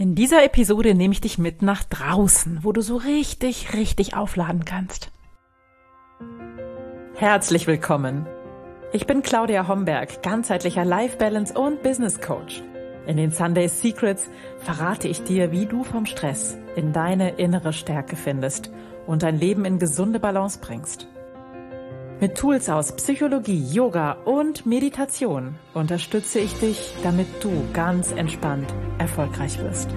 In dieser Episode nehme ich dich mit nach draußen, wo du so richtig, richtig aufladen kannst. Herzlich willkommen. Ich bin Claudia Homberg, ganzheitlicher Life Balance und Business Coach. In den Sunday Secrets verrate ich dir, wie du vom Stress in deine innere Stärke findest und dein Leben in gesunde Balance bringst. Mit Tools aus Psychologie, Yoga und Meditation unterstütze ich dich, damit du ganz entspannt erfolgreich wirst.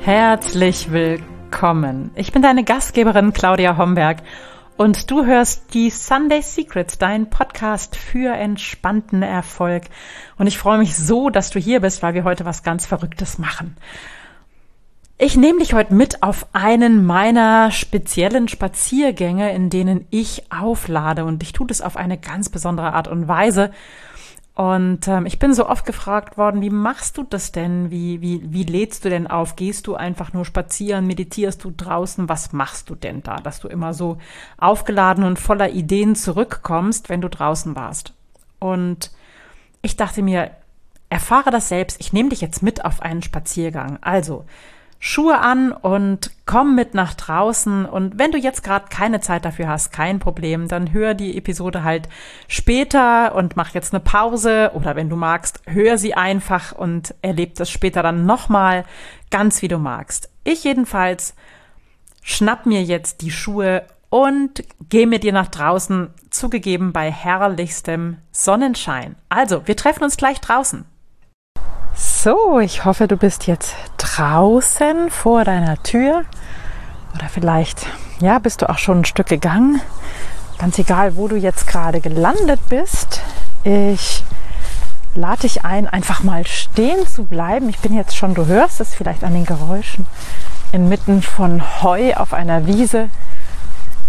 Herzlich willkommen. Ich bin deine Gastgeberin Claudia Homberg und du hörst die Sunday Secrets, dein Podcast für entspannten Erfolg. Und ich freue mich so, dass du hier bist, weil wir heute was ganz Verrücktes machen. Ich nehme dich heute mit auf einen meiner speziellen Spaziergänge, in denen ich auflade. Und ich tue das auf eine ganz besondere Art und Weise. Und ähm, ich bin so oft gefragt worden, wie machst du das denn? Wie, wie, wie lädst du denn auf? Gehst du einfach nur spazieren? Meditierst du draußen? Was machst du denn da, dass du immer so aufgeladen und voller Ideen zurückkommst, wenn du draußen warst? Und ich dachte mir, erfahre das selbst. Ich nehme dich jetzt mit auf einen Spaziergang. Also, Schuhe an und komm mit nach draußen. Und wenn du jetzt gerade keine Zeit dafür hast, kein Problem, dann hör die Episode halt später und mach jetzt eine Pause. Oder wenn du magst, hör sie einfach und erleb das später dann nochmal, ganz wie du magst. Ich jedenfalls schnapp mir jetzt die Schuhe und geh mit dir nach draußen, zugegeben bei herrlichstem Sonnenschein. Also, wir treffen uns gleich draußen. So, ich hoffe, du bist jetzt draußen vor deiner Tür oder vielleicht, ja, bist du auch schon ein Stück gegangen. Ganz egal, wo du jetzt gerade gelandet bist. Ich lade dich ein, einfach mal stehen zu bleiben. Ich bin jetzt schon, du hörst es vielleicht an den Geräuschen, inmitten von Heu auf einer Wiese.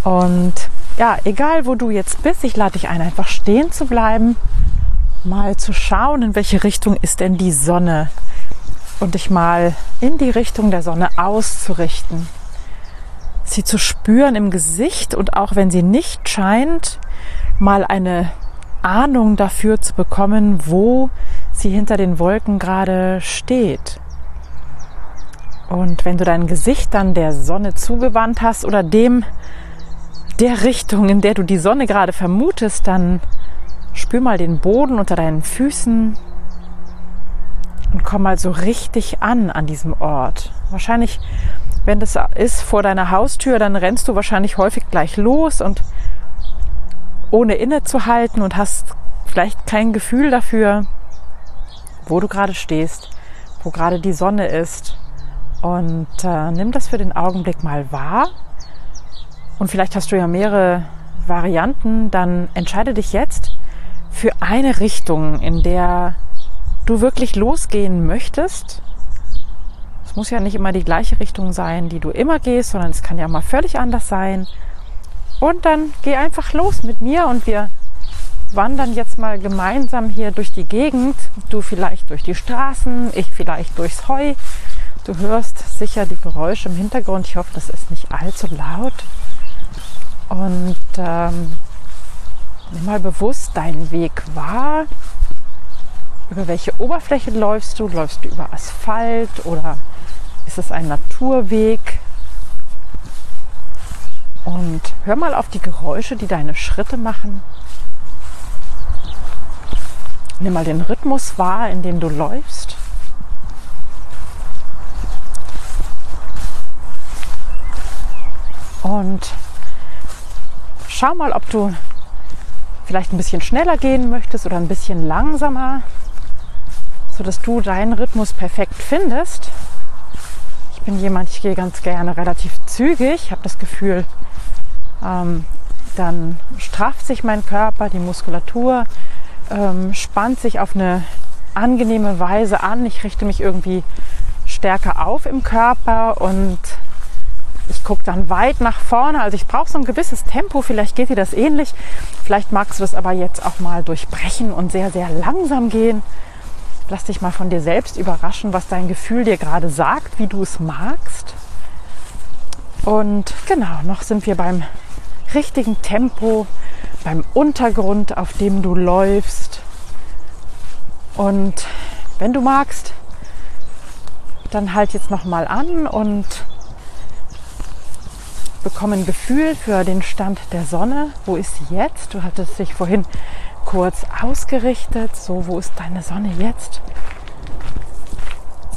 Und ja, egal wo du jetzt bist, ich lade dich ein, einfach stehen zu bleiben mal zu schauen, in welche Richtung ist denn die Sonne und dich mal in die Richtung der Sonne auszurichten. Sie zu spüren im Gesicht und auch wenn sie nicht scheint, mal eine Ahnung dafür zu bekommen, wo sie hinter den Wolken gerade steht. Und wenn du dein Gesicht dann der Sonne zugewandt hast oder dem der Richtung, in der du die Sonne gerade vermutest, dann Spür mal den Boden unter deinen Füßen und komm mal so richtig an an diesem Ort. Wahrscheinlich, wenn das ist vor deiner Haustür, dann rennst du wahrscheinlich häufig gleich los und ohne innezuhalten und hast vielleicht kein Gefühl dafür, wo du gerade stehst, wo gerade die Sonne ist. Und äh, nimm das für den Augenblick mal wahr. Und vielleicht hast du ja mehrere Varianten, dann entscheide dich jetzt, für eine Richtung, in der du wirklich losgehen möchtest. Es muss ja nicht immer die gleiche Richtung sein, die du immer gehst, sondern es kann ja mal völlig anders sein. Und dann geh einfach los mit mir und wir wandern jetzt mal gemeinsam hier durch die Gegend. Du vielleicht durch die Straßen, ich vielleicht durchs Heu. Du hörst sicher die Geräusche im Hintergrund. Ich hoffe, das ist nicht allzu laut. Und ähm, Nimm mal bewusst deinen Weg wahr. Über welche Oberfläche läufst du? Läufst du über Asphalt oder ist es ein Naturweg? Und hör mal auf die Geräusche, die deine Schritte machen. Nimm mal den Rhythmus wahr, in dem du läufst. Und schau mal, ob du vielleicht ein bisschen schneller gehen möchtest oder ein bisschen langsamer, sodass du deinen Rhythmus perfekt findest. Ich bin jemand, ich gehe ganz gerne relativ zügig. Ich habe das Gefühl, ähm, dann strafft sich mein Körper, die Muskulatur ähm, spannt sich auf eine angenehme Weise an. Ich richte mich irgendwie stärker auf im Körper und ich gucke dann weit nach vorne. Also ich brauche so ein gewisses Tempo. Vielleicht geht dir das ähnlich. Vielleicht magst du das aber jetzt auch mal durchbrechen und sehr, sehr langsam gehen. Lass dich mal von dir selbst überraschen, was dein Gefühl dir gerade sagt, wie du es magst. Und genau, noch sind wir beim richtigen Tempo, beim Untergrund, auf dem du läufst. Und wenn du magst, dann halt jetzt noch mal an und bekomme ein Gefühl für den Stand der Sonne. Wo ist sie jetzt? Du hattest dich vorhin kurz ausgerichtet. So, wo ist deine Sonne jetzt?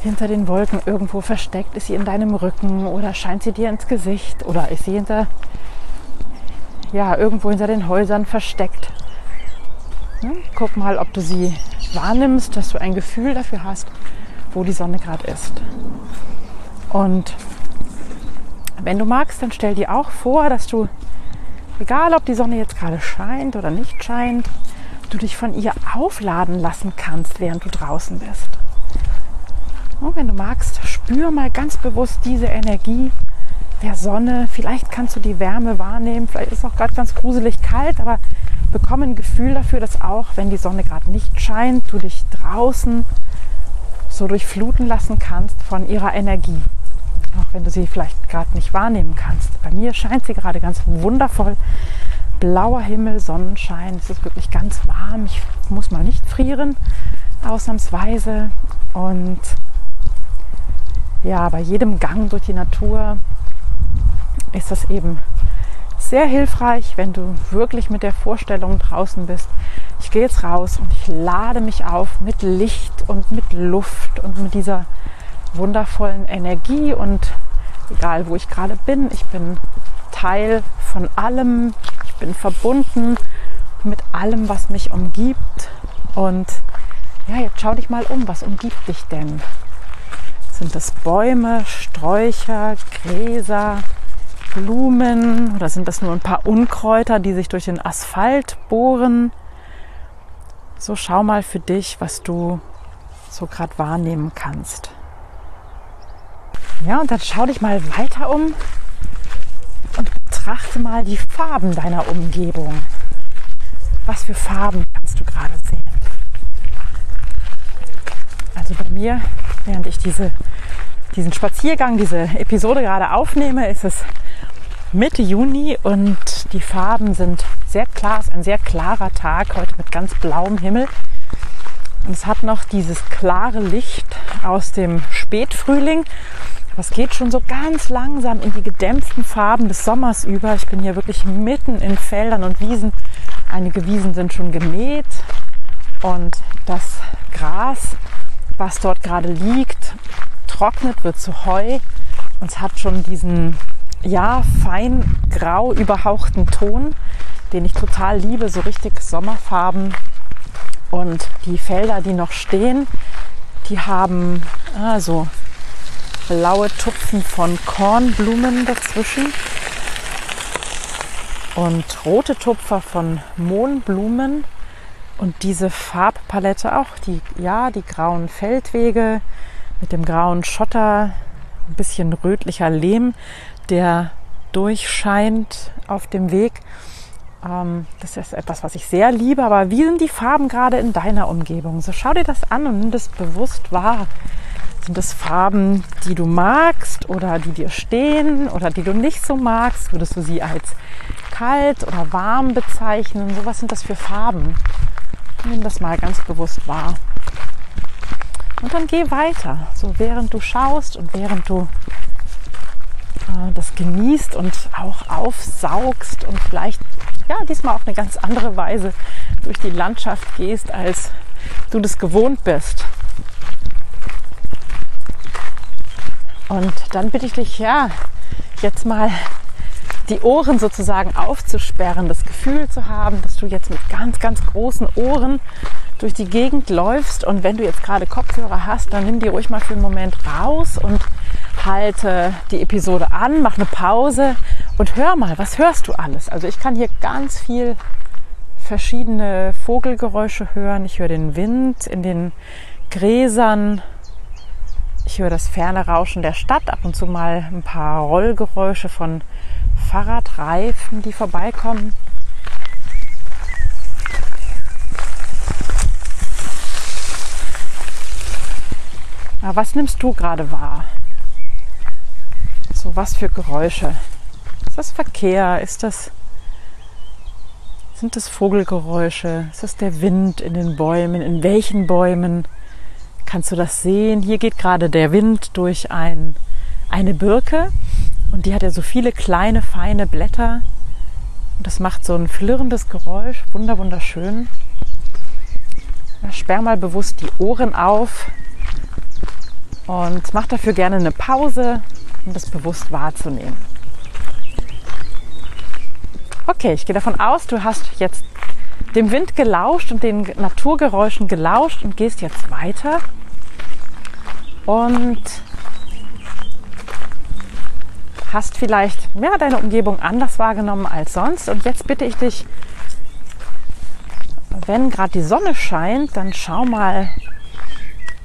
Hinter den Wolken irgendwo versteckt? Ist sie in deinem Rücken oder scheint sie dir ins Gesicht oder ist sie hinter ja, irgendwo hinter den Häusern versteckt? Hm? Guck mal, ob du sie wahrnimmst, dass du ein Gefühl dafür hast, wo die Sonne gerade ist. Und wenn du magst, dann stell dir auch vor, dass du, egal ob die Sonne jetzt gerade scheint oder nicht scheint, du dich von ihr aufladen lassen kannst, während du draußen bist. Und wenn du magst, spür mal ganz bewusst diese Energie der Sonne. Vielleicht kannst du die Wärme wahrnehmen, vielleicht ist es auch gerade ganz gruselig kalt, aber bekomme ein Gefühl dafür, dass auch wenn die Sonne gerade nicht scheint, du dich draußen so durchfluten lassen kannst von ihrer Energie. Auch wenn du sie vielleicht gerade nicht wahrnehmen kannst. Bei mir scheint sie gerade ganz wundervoll. Blauer Himmel, Sonnenschein. Es ist wirklich ganz warm. Ich muss mal nicht frieren, ausnahmsweise. Und ja, bei jedem Gang durch die Natur ist das eben sehr hilfreich, wenn du wirklich mit der Vorstellung draußen bist. Ich gehe jetzt raus und ich lade mich auf mit Licht und mit Luft und mit dieser wundervollen Energie und egal wo ich gerade bin, ich bin Teil von allem, bin verbunden mit allem, was mich umgibt und ja, jetzt schau dich mal um, was umgibt dich denn? Sind das Bäume, Sträucher, Gräser, Blumen oder sind das nur ein paar Unkräuter, die sich durch den Asphalt bohren? So schau mal für dich, was du so gerade wahrnehmen kannst. Ja, und dann schau dich mal weiter um und betrachte mal die Farben deiner Umgebung. Was für Farben kannst du gerade sehen? Also bei mir, während ich diese, diesen Spaziergang, diese Episode gerade aufnehme, ist es Mitte Juni und die Farben sind sehr klar. Es ist ein sehr klarer Tag heute mit ganz blauem Himmel. Und es hat noch dieses klare Licht aus dem Spätfrühling das geht schon so ganz langsam in die gedämpften Farben des Sommers über. Ich bin hier wirklich mitten in Feldern und Wiesen. Einige Wiesen sind schon gemäht und das Gras, was dort gerade liegt, trocknet, wird zu Heu und es hat schon diesen ja fein grau überhauchten Ton, den ich total liebe, so richtig Sommerfarben. Und die Felder, die noch stehen, die haben also blaue Tupfen von Kornblumen dazwischen und rote Tupfer von Mohnblumen und diese Farbpalette auch, die, ja, die grauen Feldwege mit dem grauen Schotter, ein bisschen rötlicher Lehm, der durchscheint auf dem Weg. Ähm, das ist etwas, was ich sehr liebe, aber wie sind die Farben gerade in deiner Umgebung? So schau dir das an und nimm das bewusst wahr. Sind es Farben, die du magst oder die dir stehen oder die du nicht so magst? Würdest du sie als kalt oder warm bezeichnen? So was sind das für Farben? Nimm das mal ganz bewusst wahr. Und dann geh weiter, so während du schaust und während du äh, das genießt und auch aufsaugst und vielleicht ja diesmal auf eine ganz andere Weise durch die Landschaft gehst, als du das gewohnt bist. Und dann bitte ich dich, ja, jetzt mal die Ohren sozusagen aufzusperren, das Gefühl zu haben, dass du jetzt mit ganz, ganz großen Ohren durch die Gegend läufst. Und wenn du jetzt gerade Kopfhörer hast, dann nimm die ruhig mal für einen Moment raus und halte die Episode an, mach eine Pause und hör mal, was hörst du alles? Also ich kann hier ganz viel verschiedene Vogelgeräusche hören. Ich höre den Wind in den Gräsern, ich höre das ferne Rauschen der Stadt, ab und zu mal ein paar Rollgeräusche von Fahrradreifen, die vorbeikommen. Aber was nimmst du gerade wahr? So, was für Geräusche? Ist das Verkehr? Ist das sind das Vogelgeräusche? Ist das der Wind in den Bäumen? In welchen Bäumen? Kannst du das sehen? Hier geht gerade der Wind durch ein, eine Birke und die hat ja so viele kleine, feine Blätter. Und das macht so ein flirrendes Geräusch. Wunder, wunderschön. Sperr mal bewusst die Ohren auf und mach dafür gerne eine Pause, um das bewusst wahrzunehmen. Okay, ich gehe davon aus, du hast jetzt dem Wind gelauscht und den Naturgeräuschen gelauscht und gehst jetzt weiter. Und hast vielleicht ja, deine Umgebung anders wahrgenommen als sonst. Und jetzt bitte ich dich, wenn gerade die Sonne scheint, dann schau mal,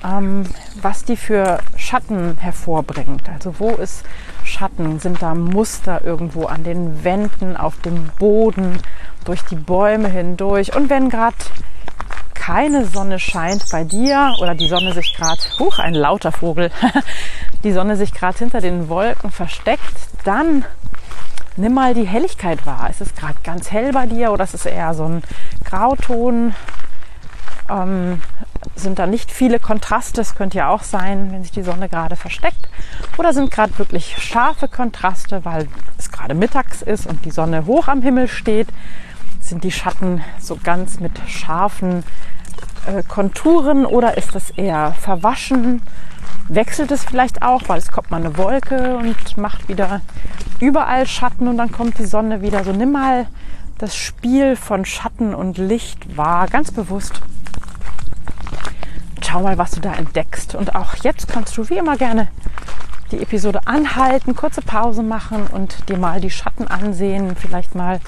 ähm, was die für Schatten hervorbringt. Also wo ist Schatten? Sind da Muster irgendwo an den Wänden, auf dem Boden, durch die Bäume hindurch? Und wenn gerade keine Sonne scheint bei dir oder die Sonne sich gerade, huch, ein lauter Vogel, die Sonne sich gerade hinter den Wolken versteckt, dann nimm mal die Helligkeit wahr. Ist es gerade ganz hell bei dir oder ist es eher so ein Grauton? Ähm, sind da nicht viele Kontraste. Es könnte ja auch sein, wenn sich die Sonne gerade versteckt. Oder sind gerade wirklich scharfe Kontraste, weil es gerade mittags ist und die Sonne hoch am Himmel steht. Sind die Schatten so ganz mit scharfen äh, Konturen oder ist das eher verwaschen? Wechselt es vielleicht auch, weil es kommt mal eine Wolke und macht wieder überall Schatten und dann kommt die Sonne wieder. So nimm mal das Spiel von Schatten und Licht wahr, ganz bewusst schau mal, was du da entdeckst. Und auch jetzt kannst du wie immer gerne die Episode anhalten, kurze Pause machen und dir mal die Schatten ansehen. Vielleicht mal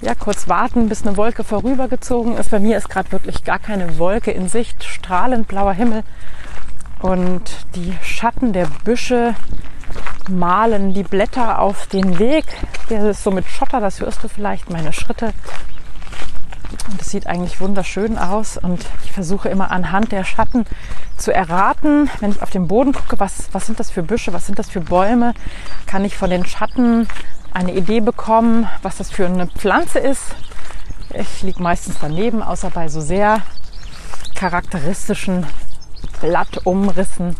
ja, kurz warten, bis eine Wolke vorübergezogen ist. Bei mir ist gerade wirklich gar keine Wolke in Sicht, strahlend blauer Himmel. Und die Schatten der Büsche malen die Blätter auf den Weg. Der ist so mit Schotter, das hörst du vielleicht, meine Schritte. Und es sieht eigentlich wunderschön aus. Und ich versuche immer anhand der Schatten zu erraten, wenn ich auf den Boden gucke, was, was sind das für Büsche, was sind das für Bäume, kann ich von den Schatten eine Idee bekommen, was das für eine Pflanze ist. Ich liege meistens daneben, außer bei so sehr charakteristischen Blattumrissen.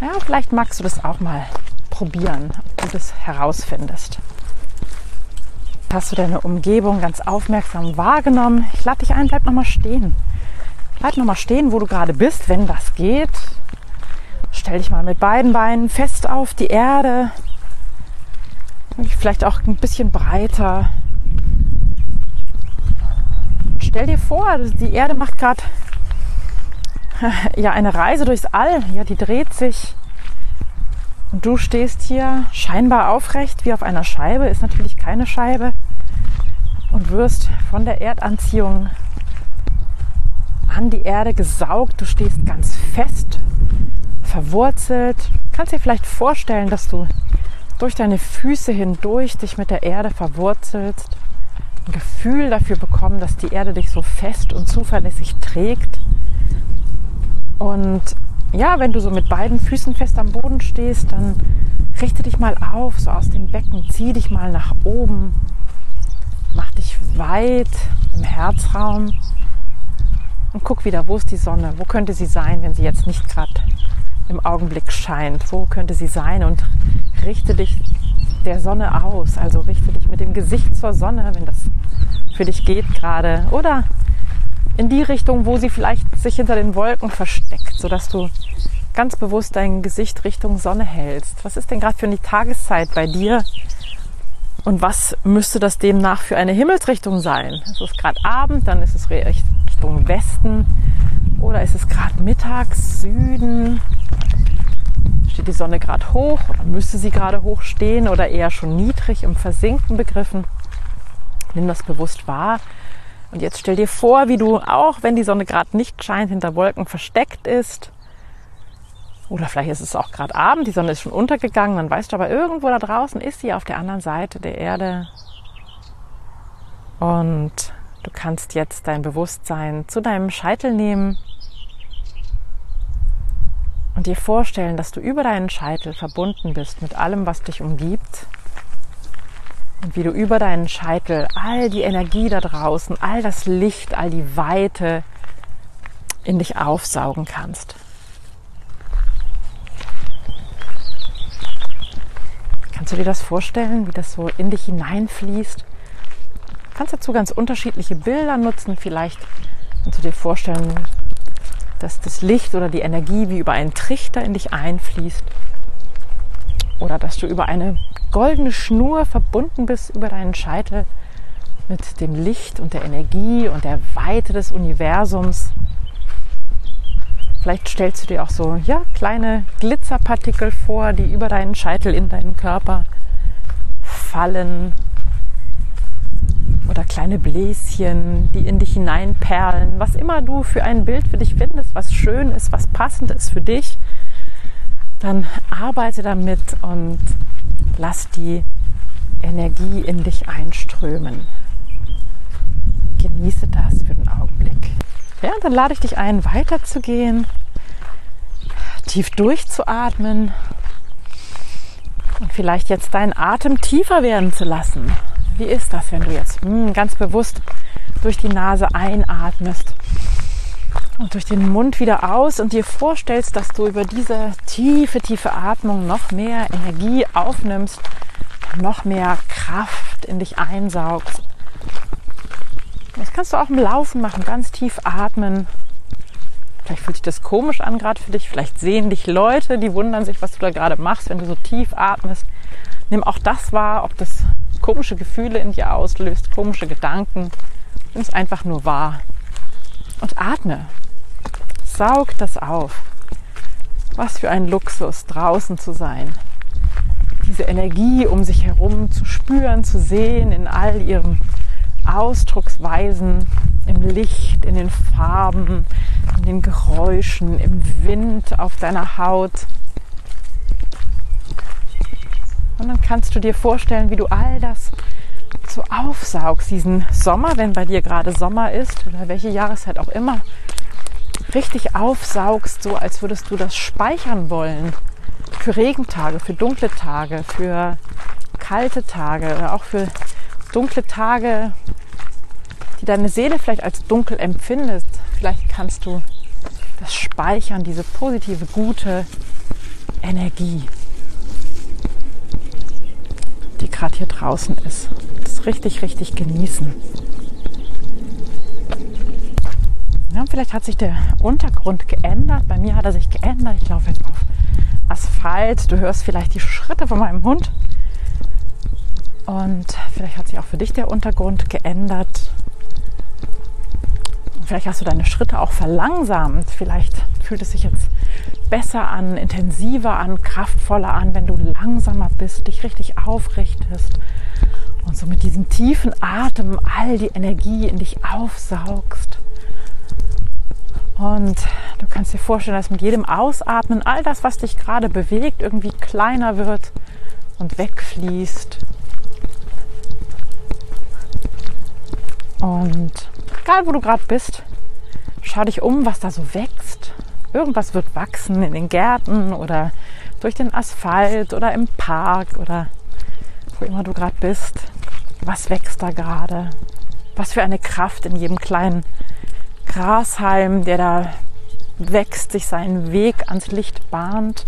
Ja, vielleicht magst du das auch mal probieren, ob du das herausfindest. Hast du deine Umgebung ganz aufmerksam wahrgenommen? Ich lade dich ein, bleib nochmal stehen. Bleib nochmal stehen, wo du gerade bist, wenn das geht. Stell dich mal mit beiden Beinen fest auf die Erde. Vielleicht auch ein bisschen breiter. Stell dir vor, die Erde macht gerade ja eine Reise durchs All. Ja, die dreht sich. Und du stehst hier scheinbar aufrecht wie auf einer Scheibe, ist natürlich keine Scheibe, und wirst von der Erdanziehung an die Erde gesaugt. Du stehst ganz fest, verwurzelt. Du kannst dir vielleicht vorstellen, dass du durch deine Füße hindurch dich mit der Erde verwurzelst. Ein Gefühl dafür bekommen, dass die Erde dich so fest und zuverlässig trägt. Und ja, wenn du so mit beiden Füßen fest am Boden stehst, dann richte dich mal auf, so aus dem Becken, zieh dich mal nach oben, mach dich weit im Herzraum und guck wieder, wo ist die Sonne, wo könnte sie sein, wenn sie jetzt nicht gerade im Augenblick scheint, wo könnte sie sein und richte dich der Sonne aus, also richte dich mit dem Gesicht zur Sonne, wenn das für dich geht gerade oder in die Richtung, wo sie vielleicht sich hinter den Wolken versteckt, sodass du ganz bewusst dein Gesicht Richtung Sonne hältst. Was ist denn gerade für eine Tageszeit bei dir? Und was müsste das demnach für eine Himmelsrichtung sein? Es ist gerade Abend, dann ist es Richtung Westen oder ist es gerade mittags, Süden? Steht die Sonne gerade hoch oder müsste sie gerade hoch stehen oder eher schon niedrig im Versinken begriffen? Nimm das bewusst wahr und jetzt stell dir vor, wie du, auch wenn die Sonne gerade nicht scheint, hinter Wolken versteckt ist. Oder vielleicht ist es auch gerade Abend, die Sonne ist schon untergegangen, dann weißt du aber, irgendwo da draußen ist sie auf der anderen Seite der Erde. Und du kannst jetzt dein Bewusstsein zu deinem Scheitel nehmen und dir vorstellen, dass du über deinen Scheitel verbunden bist mit allem, was dich umgibt und wie du über deinen Scheitel all die Energie da draußen, all das Licht, all die Weite in dich aufsaugen kannst. Kannst du dir das vorstellen, wie das so in dich hineinfließt? Kannst dazu ganz unterschiedliche Bilder nutzen. Vielleicht kannst du dir vorstellen, dass das Licht oder die Energie wie über einen Trichter in dich einfließt. Oder dass du über eine goldene Schnur verbunden bist über deinen Scheitel mit dem Licht und der Energie und der Weite des Universums. Vielleicht stellst du dir auch so ja, kleine Glitzerpartikel vor, die über deinen Scheitel in deinen Körper fallen. Oder kleine Bläschen, die in dich hineinperlen. Was immer du für ein Bild für dich findest, was schön ist, was passend ist für dich, dann arbeite damit und lass die Energie in dich einströmen. Genieße das für den Augenblick. Ja, und dann lade ich dich ein, weiterzugehen, tief durchzuatmen und vielleicht jetzt deinen Atem tiefer werden zu lassen. Wie ist das, wenn du jetzt hm, ganz bewusst durch die Nase einatmest und durch den Mund wieder aus und dir vorstellst, dass du über diese tiefe, tiefe Atmung noch mehr Energie aufnimmst, noch mehr Kraft in dich einsaugst das kannst du auch im Laufen machen, ganz tief atmen. Vielleicht fühlt sich das komisch an gerade für dich. Vielleicht sehen dich Leute, die wundern sich, was du da gerade machst, wenn du so tief atmest. Nimm auch das wahr, ob das komische Gefühle in dir auslöst, komische Gedanken. Nimm es einfach nur wahr. Und atme. Saug das auf. Was für ein Luxus, draußen zu sein. Diese Energie um sich herum zu spüren, zu sehen in all ihrem Ausdrucksweisen im Licht, in den Farben, in den Geräuschen, im Wind auf deiner Haut. Und dann kannst du dir vorstellen, wie du all das so aufsaugst, diesen Sommer, wenn bei dir gerade Sommer ist oder welche Jahreszeit auch immer, richtig aufsaugst, so als würdest du das speichern wollen für Regentage, für dunkle Tage, für kalte Tage oder auch für dunkle Tage, die deine Seele vielleicht als dunkel empfindet, vielleicht kannst du das speichern, diese positive, gute Energie, die gerade hier draußen ist. Das richtig, richtig genießen. Ja, vielleicht hat sich der Untergrund geändert. Bei mir hat er sich geändert. Ich laufe jetzt auf Asphalt. Du hörst vielleicht die Schritte von meinem Hund. Und vielleicht hat sich auch für dich der Untergrund geändert. Vielleicht hast du deine Schritte auch verlangsamt. Vielleicht fühlt es sich jetzt besser an, intensiver an, kraftvoller an, wenn du langsamer bist, dich richtig aufrichtest und so mit diesem tiefen Atem all die Energie in dich aufsaugst. Und du kannst dir vorstellen, dass mit jedem Ausatmen all das, was dich gerade bewegt, irgendwie kleiner wird und wegfließt. Und egal wo du gerade bist, schau dich um, was da so wächst. Irgendwas wird wachsen in den Gärten oder durch den Asphalt oder im Park oder wo immer du gerade bist. Was wächst da gerade? Was für eine Kraft in jedem kleinen Grashalm, der da wächst, sich seinen Weg ans Licht bahnt,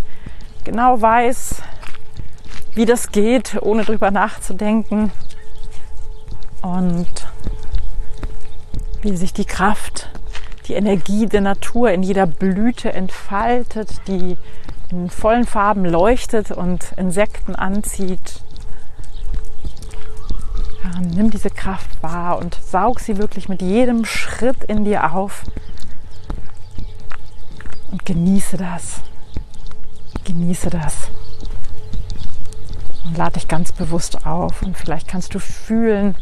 genau weiß, wie das geht, ohne drüber nachzudenken. Und wie sich die Kraft, die Energie der Natur in jeder Blüte entfaltet, die in vollen Farben leuchtet und Insekten anzieht. Ja, nimm diese Kraft wahr und saug sie wirklich mit jedem Schritt in dir auf und genieße das. Genieße das. Und lade dich ganz bewusst auf. Und vielleicht kannst du fühlen,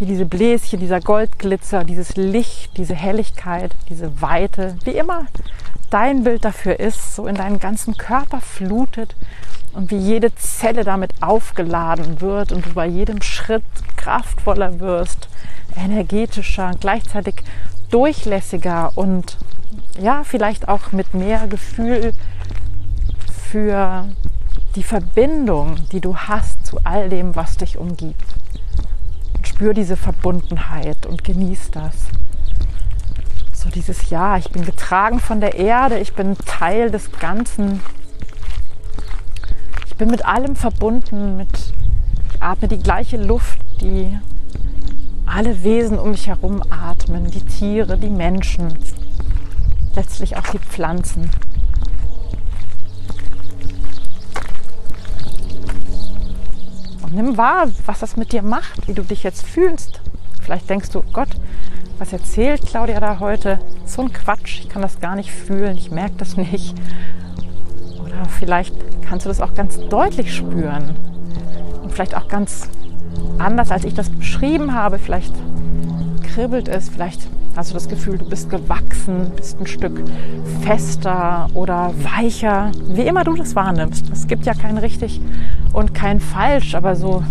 wie diese Bläschen, dieser Goldglitzer, dieses Licht, diese Helligkeit, diese Weite, wie immer dein Bild dafür ist, so in deinen ganzen Körper flutet und wie jede Zelle damit aufgeladen wird und du bei jedem Schritt kraftvoller wirst, energetischer, gleichzeitig durchlässiger und ja, vielleicht auch mit mehr Gefühl für die Verbindung, die du hast zu all dem, was dich umgibt. Spür diese Verbundenheit und genieß das. So dieses Ja, ich bin getragen von der Erde, ich bin Teil des Ganzen. Ich bin mit allem verbunden, mit, ich atme die gleiche Luft, die alle Wesen um mich herum atmen, die Tiere, die Menschen, letztlich auch die Pflanzen. Nimm wahr, was das mit dir macht, wie du dich jetzt fühlst. Vielleicht denkst du, Gott, was erzählt Claudia da heute? So ein Quatsch, ich kann das gar nicht fühlen, ich merke das nicht. Oder vielleicht kannst du das auch ganz deutlich spüren. Und vielleicht auch ganz anders, als ich das beschrieben habe. Vielleicht kribbelt es, vielleicht hast du das Gefühl, du bist gewachsen, bist ein Stück fester oder weicher, wie immer du das wahrnimmst. Es gibt ja kein richtig und kein falsch, aber so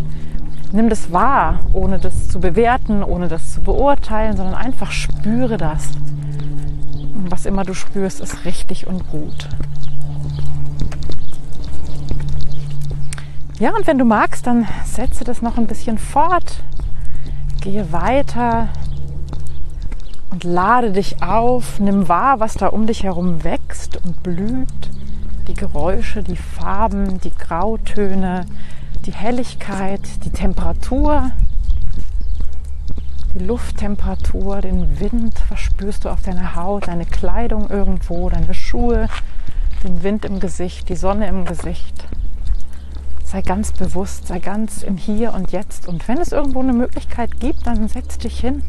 nimm das wahr, ohne das zu bewerten, ohne das zu beurteilen, sondern einfach spüre das. Und was immer du spürst, ist richtig und gut. Ja, und wenn du magst, dann setze das noch ein bisschen fort. Gehe weiter und lade dich auf. Nimm wahr, was da um dich herum wächst und blüht. Die Geräusche, die Farben, die Grautöne, die Helligkeit, die Temperatur, die Lufttemperatur, den Wind verspürst du auf deiner Haut, deine Kleidung irgendwo, deine Schuhe, den Wind im Gesicht, die Sonne im Gesicht. Sei ganz bewusst, sei ganz im Hier und Jetzt. Und wenn es irgendwo eine Möglichkeit gibt, dann setz dich hin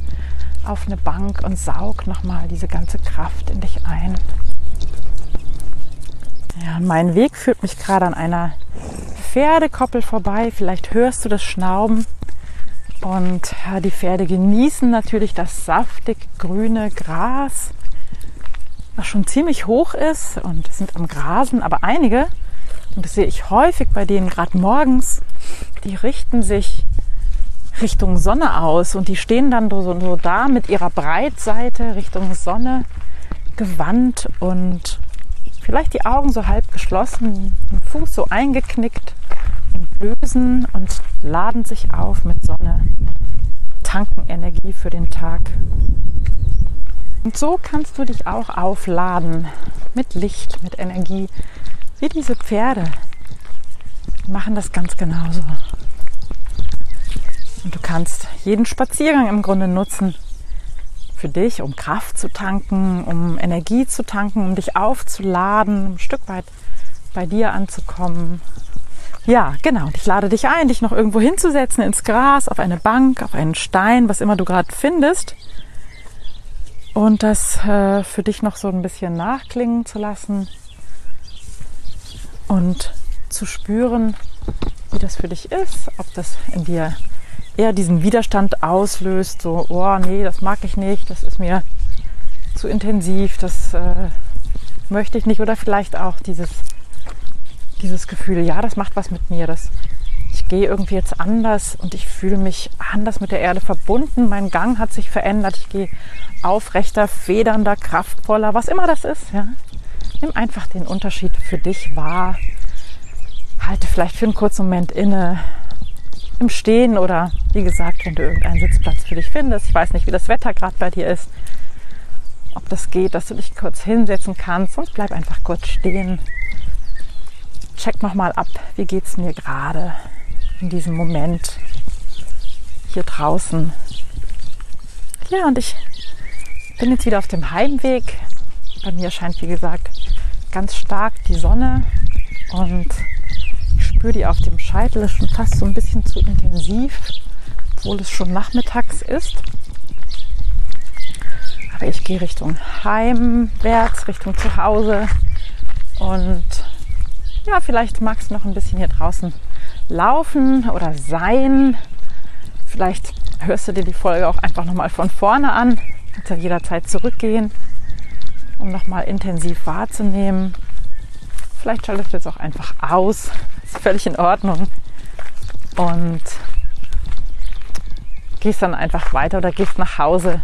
auf eine Bank und saug nochmal diese ganze Kraft in dich ein. Ja, mein Weg führt mich gerade an einer Pferdekoppel vorbei. Vielleicht hörst du das Schnauben. Und ja, die Pferde genießen natürlich das saftig grüne Gras, was schon ziemlich hoch ist und sind am Grasen. Aber einige, und das sehe ich häufig bei denen gerade morgens, die richten sich Richtung Sonne aus und die stehen dann so, so da mit ihrer Breitseite Richtung Sonne gewandt und vielleicht die Augen so halb geschlossen, den Fuß so eingeknickt und lösen und laden sich auf mit Sonne, tanken Energie für den Tag. Und so kannst du dich auch aufladen mit Licht, mit Energie, wie diese Pferde. Die machen das ganz genauso. Und du kannst jeden Spaziergang im Grunde nutzen, für dich, um Kraft zu tanken, um Energie zu tanken, um dich aufzuladen, um ein Stück weit bei dir anzukommen. Ja, genau. Und ich lade dich ein, dich noch irgendwo hinzusetzen, ins Gras, auf eine Bank, auf einen Stein, was immer du gerade findest. Und das äh, für dich noch so ein bisschen nachklingen zu lassen und zu spüren, wie das für dich ist, ob das in dir eher diesen Widerstand auslöst, so, oh nee, das mag ich nicht, das ist mir zu intensiv, das äh, möchte ich nicht. Oder vielleicht auch dieses, dieses Gefühl, ja, das macht was mit mir, das, ich gehe irgendwie jetzt anders und ich fühle mich anders mit der Erde verbunden, mein Gang hat sich verändert, ich gehe aufrechter, federnder, kraftvoller, was immer das ist. Ja. Nimm einfach den Unterschied für dich wahr. Halte vielleicht für einen kurzen Moment inne, im Stehen oder wie gesagt, wenn du irgendeinen Sitzplatz für dich findest. Ich weiß nicht, wie das Wetter gerade bei dir ist. Ob das geht, dass du dich kurz hinsetzen kannst und bleib einfach kurz stehen. Check nochmal ab, wie geht es mir gerade in diesem Moment hier draußen. Ja, und ich bin jetzt wieder auf dem Heimweg. Bei mir scheint, wie gesagt, ganz stark die Sonne und spüre die auf dem Scheitel, ist schon fast so ein bisschen zu intensiv, obwohl es schon nachmittags ist. Aber ich gehe Richtung heimwärts, Richtung zu Hause und ja, vielleicht magst du noch ein bisschen hier draußen laufen oder sein. Vielleicht hörst du dir die Folge auch einfach nochmal von vorne an. Kannst ja jederzeit zurückgehen, um nochmal intensiv wahrzunehmen. Vielleicht schaltest du jetzt auch einfach aus ist völlig in Ordnung. Und gehst dann einfach weiter oder gehst nach Hause.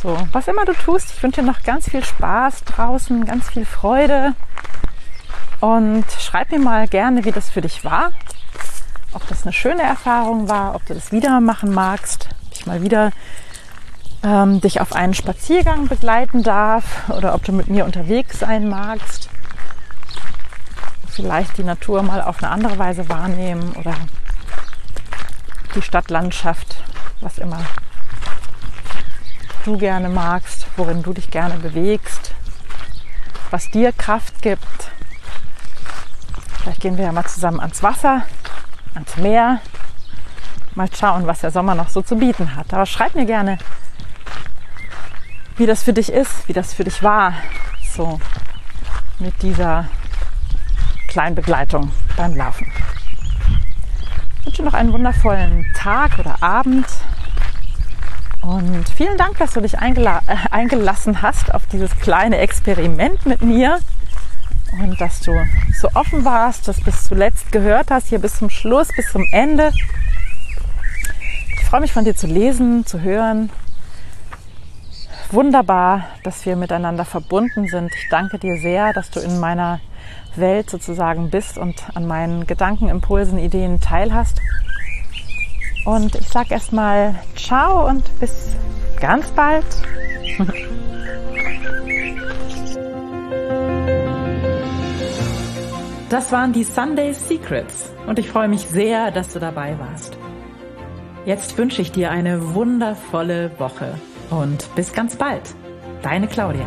So, was immer du tust, ich wünsche dir noch ganz viel Spaß draußen, ganz viel Freude. Und schreib mir mal gerne, wie das für dich war. Ob das eine schöne Erfahrung war, ob du das wieder machen magst, ob ich mal wieder ähm, dich auf einen Spaziergang begleiten darf oder ob du mit mir unterwegs sein magst. Vielleicht die Natur mal auf eine andere Weise wahrnehmen oder die Stadtlandschaft, was immer du gerne magst, worin du dich gerne bewegst, was dir Kraft gibt. Vielleicht gehen wir ja mal zusammen ans Wasser, ans Meer, mal schauen, was der Sommer noch so zu bieten hat. Aber schreib mir gerne, wie das für dich ist, wie das für dich war, so mit dieser kleinen Begleitung beim Laufen. Ich wünsche noch einen wundervollen Tag oder Abend und vielen Dank, dass du dich eingela äh, eingelassen hast auf dieses kleine Experiment mit mir und dass du so offen warst, das bis zuletzt gehört hast, hier bis zum Schluss, bis zum Ende. Ich freue mich von dir zu lesen, zu hören. Wunderbar, dass wir miteinander verbunden sind. Ich danke dir sehr, dass du in meiner Welt sozusagen bist und an meinen Gedanken, Impulsen, Ideen teilhast. Und ich sage erstmal ciao und bis ganz bald. Das waren die Sunday Secrets und ich freue mich sehr, dass du dabei warst. Jetzt wünsche ich dir eine wundervolle Woche und bis ganz bald. Deine Claudia.